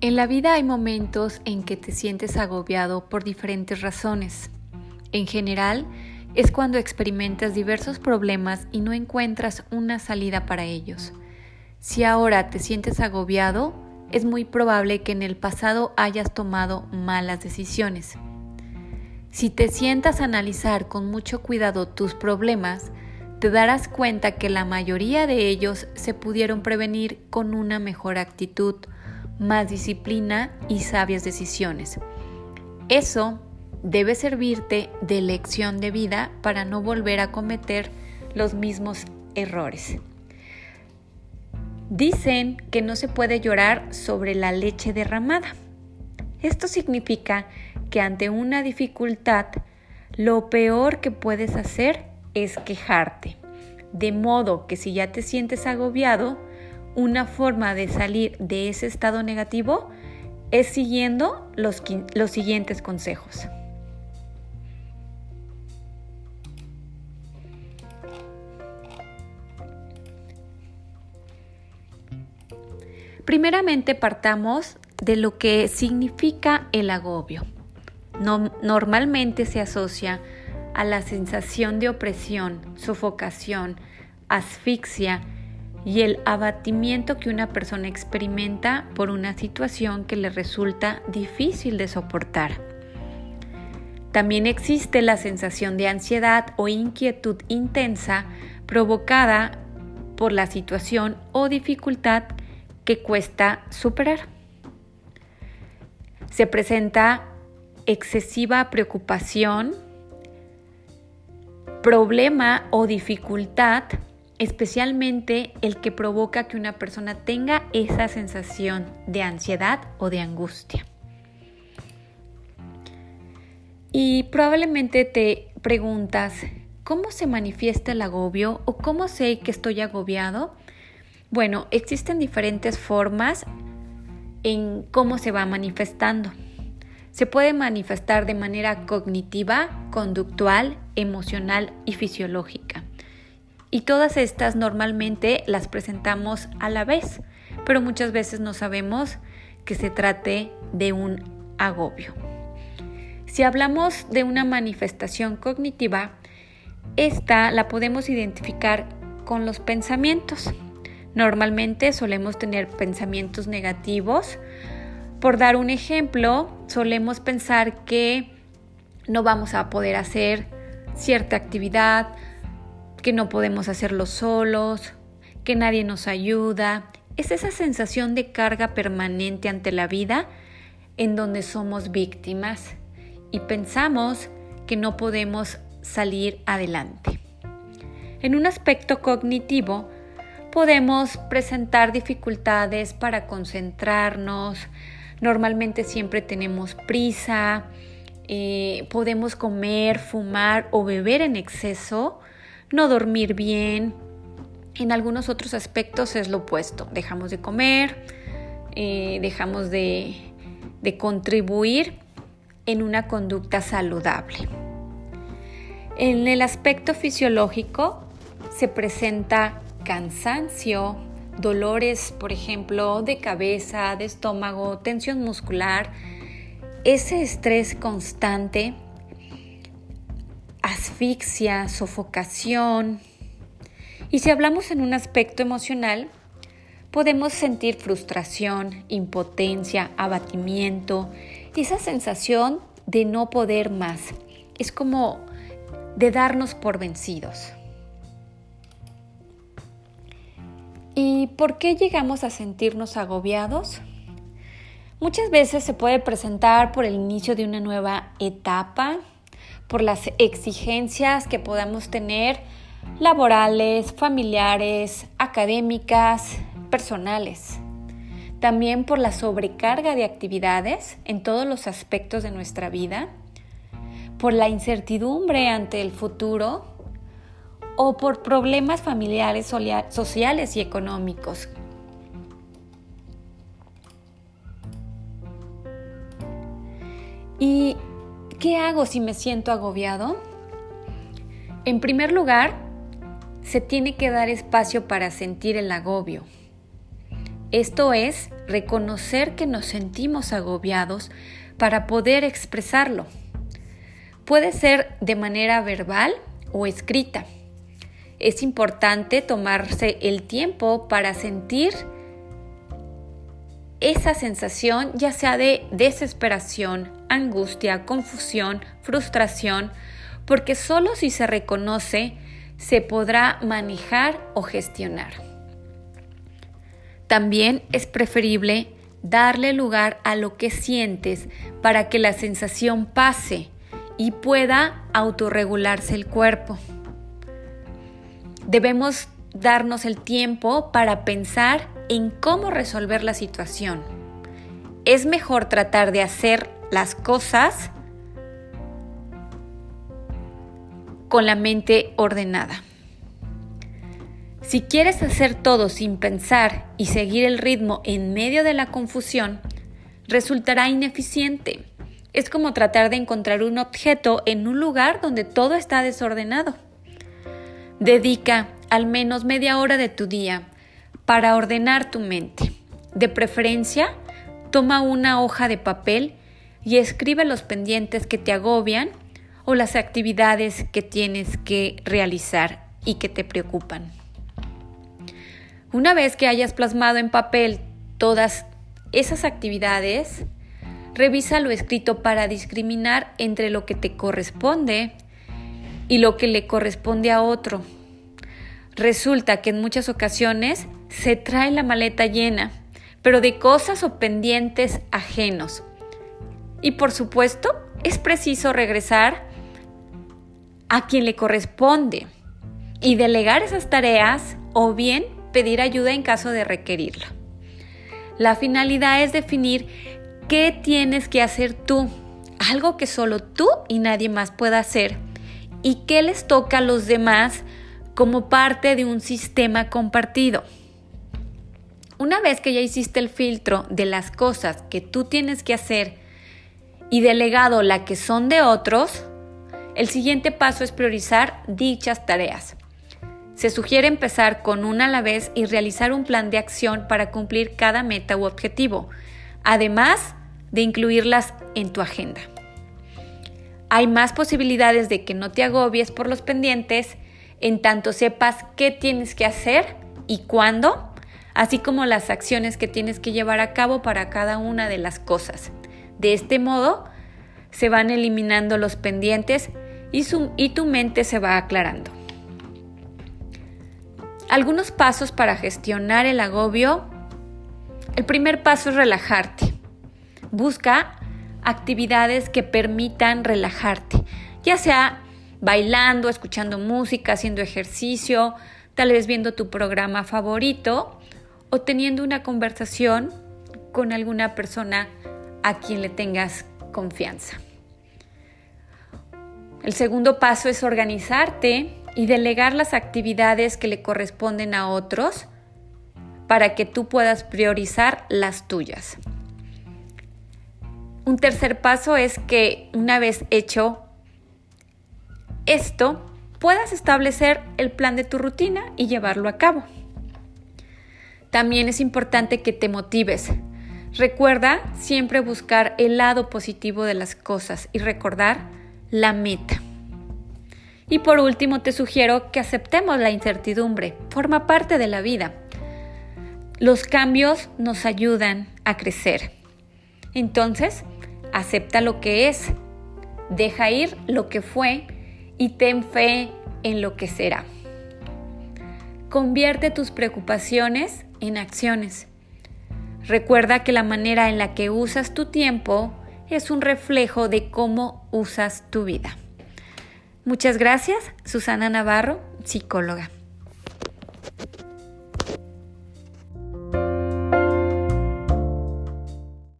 En la vida hay momentos en que te sientes agobiado por diferentes razones. En general, es cuando experimentas diversos problemas y no encuentras una salida para ellos. Si ahora te sientes agobiado, es muy probable que en el pasado hayas tomado malas decisiones. Si te sientas a analizar con mucho cuidado tus problemas, te darás cuenta que la mayoría de ellos se pudieron prevenir con una mejor actitud, más disciplina y sabias decisiones. Eso debe servirte de lección de vida para no volver a cometer los mismos errores. Dicen que no se puede llorar sobre la leche derramada. Esto significa que ante una dificultad, lo peor que puedes hacer es quejarte. De modo que si ya te sientes agobiado, una forma de salir de ese estado negativo es siguiendo los, los siguientes consejos. Primeramente partamos de lo que significa el agobio. normalmente se asocia a la sensación de opresión, sofocación, asfixia, y el abatimiento que una persona experimenta por una situación que le resulta difícil de soportar. También existe la sensación de ansiedad o inquietud intensa provocada por la situación o dificultad que cuesta superar. Se presenta excesiva preocupación, problema o dificultad especialmente el que provoca que una persona tenga esa sensación de ansiedad o de angustia. Y probablemente te preguntas, ¿cómo se manifiesta el agobio o cómo sé que estoy agobiado? Bueno, existen diferentes formas en cómo se va manifestando. Se puede manifestar de manera cognitiva, conductual, emocional y fisiológica. Y todas estas normalmente las presentamos a la vez, pero muchas veces no sabemos que se trate de un agobio. Si hablamos de una manifestación cognitiva, esta la podemos identificar con los pensamientos. Normalmente solemos tener pensamientos negativos. Por dar un ejemplo, solemos pensar que no vamos a poder hacer cierta actividad, que no podemos hacerlo solos, que nadie nos ayuda. Es esa sensación de carga permanente ante la vida en donde somos víctimas y pensamos que no podemos salir adelante. En un aspecto cognitivo, podemos presentar dificultades para concentrarnos, normalmente siempre tenemos prisa, eh, podemos comer, fumar o beber en exceso no dormir bien. En algunos otros aspectos es lo opuesto. Dejamos de comer, eh, dejamos de, de contribuir en una conducta saludable. En el aspecto fisiológico se presenta cansancio, dolores, por ejemplo, de cabeza, de estómago, tensión muscular, ese estrés constante asfixia, sofocación. Y si hablamos en un aspecto emocional, podemos sentir frustración, impotencia, abatimiento, esa sensación de no poder más. Es como de darnos por vencidos. ¿Y por qué llegamos a sentirnos agobiados? Muchas veces se puede presentar por el inicio de una nueva etapa por las exigencias que podamos tener laborales, familiares, académicas, personales. También por la sobrecarga de actividades en todos los aspectos de nuestra vida, por la incertidumbre ante el futuro o por problemas familiares, sociales y económicos. Y ¿Qué hago si me siento agobiado? En primer lugar, se tiene que dar espacio para sentir el agobio. Esto es reconocer que nos sentimos agobiados para poder expresarlo. Puede ser de manera verbal o escrita. Es importante tomarse el tiempo para sentir esa sensación, ya sea de desesperación, angustia, confusión, frustración, porque solo si se reconoce se podrá manejar o gestionar. También es preferible darle lugar a lo que sientes para que la sensación pase y pueda autorregularse el cuerpo. Debemos darnos el tiempo para pensar en cómo resolver la situación. Es mejor tratar de hacer las cosas con la mente ordenada. Si quieres hacer todo sin pensar y seguir el ritmo en medio de la confusión, resultará ineficiente. Es como tratar de encontrar un objeto en un lugar donde todo está desordenado. Dedica al menos media hora de tu día para ordenar tu mente. De preferencia, toma una hoja de papel y escribe los pendientes que te agobian o las actividades que tienes que realizar y que te preocupan. Una vez que hayas plasmado en papel todas esas actividades, revisa lo escrito para discriminar entre lo que te corresponde y lo que le corresponde a otro. Resulta que en muchas ocasiones se trae la maleta llena, pero de cosas o pendientes ajenos. Y por supuesto, es preciso regresar a quien le corresponde y delegar esas tareas o bien pedir ayuda en caso de requerirla. La finalidad es definir qué tienes que hacer tú, algo que solo tú y nadie más pueda hacer, y qué les toca a los demás como parte de un sistema compartido. Una vez que ya hiciste el filtro de las cosas que tú tienes que hacer y delegado la que son de otros, el siguiente paso es priorizar dichas tareas. Se sugiere empezar con una a la vez y realizar un plan de acción para cumplir cada meta u objetivo, además de incluirlas en tu agenda. Hay más posibilidades de que no te agobies por los pendientes en tanto sepas qué tienes que hacer y cuándo, así como las acciones que tienes que llevar a cabo para cada una de las cosas. De este modo, se van eliminando los pendientes y, tu mente se va aclarando. Algunos pasos para gestionar el agobio. El primer paso es relajarte. Busca actividades que permitan relajarte, ya sea bailando, escuchando música, haciendo ejercicio, tal vez viendo tu programa favorito o teniendo una conversación con alguna persona a quien le tengas confianza. El segundo paso es organizarte y delegar las actividades que le corresponden a otros para que tú puedas priorizar las tuyas. Un tercer paso es que una vez hecho esto, puedas establecer el plan de tu rutina y llevarlo a cabo. También es importante que te motives. Recuerda siempre buscar el lado positivo de las cosas y recordar la meta. Y por último, te sugiero que aceptemos la incertidumbre, forma parte de la vida. Los cambios nos ayudan a crecer. Entonces, acepta lo que es, deja ir lo que fue y ten fe en lo que será. Convierte tus preocupaciones en acciones. Recuerda que la manera en la que usas tu tiempo es un reflejo de cómo usas tu vida. Muchas gracias, Susana Navarro, psicóloga.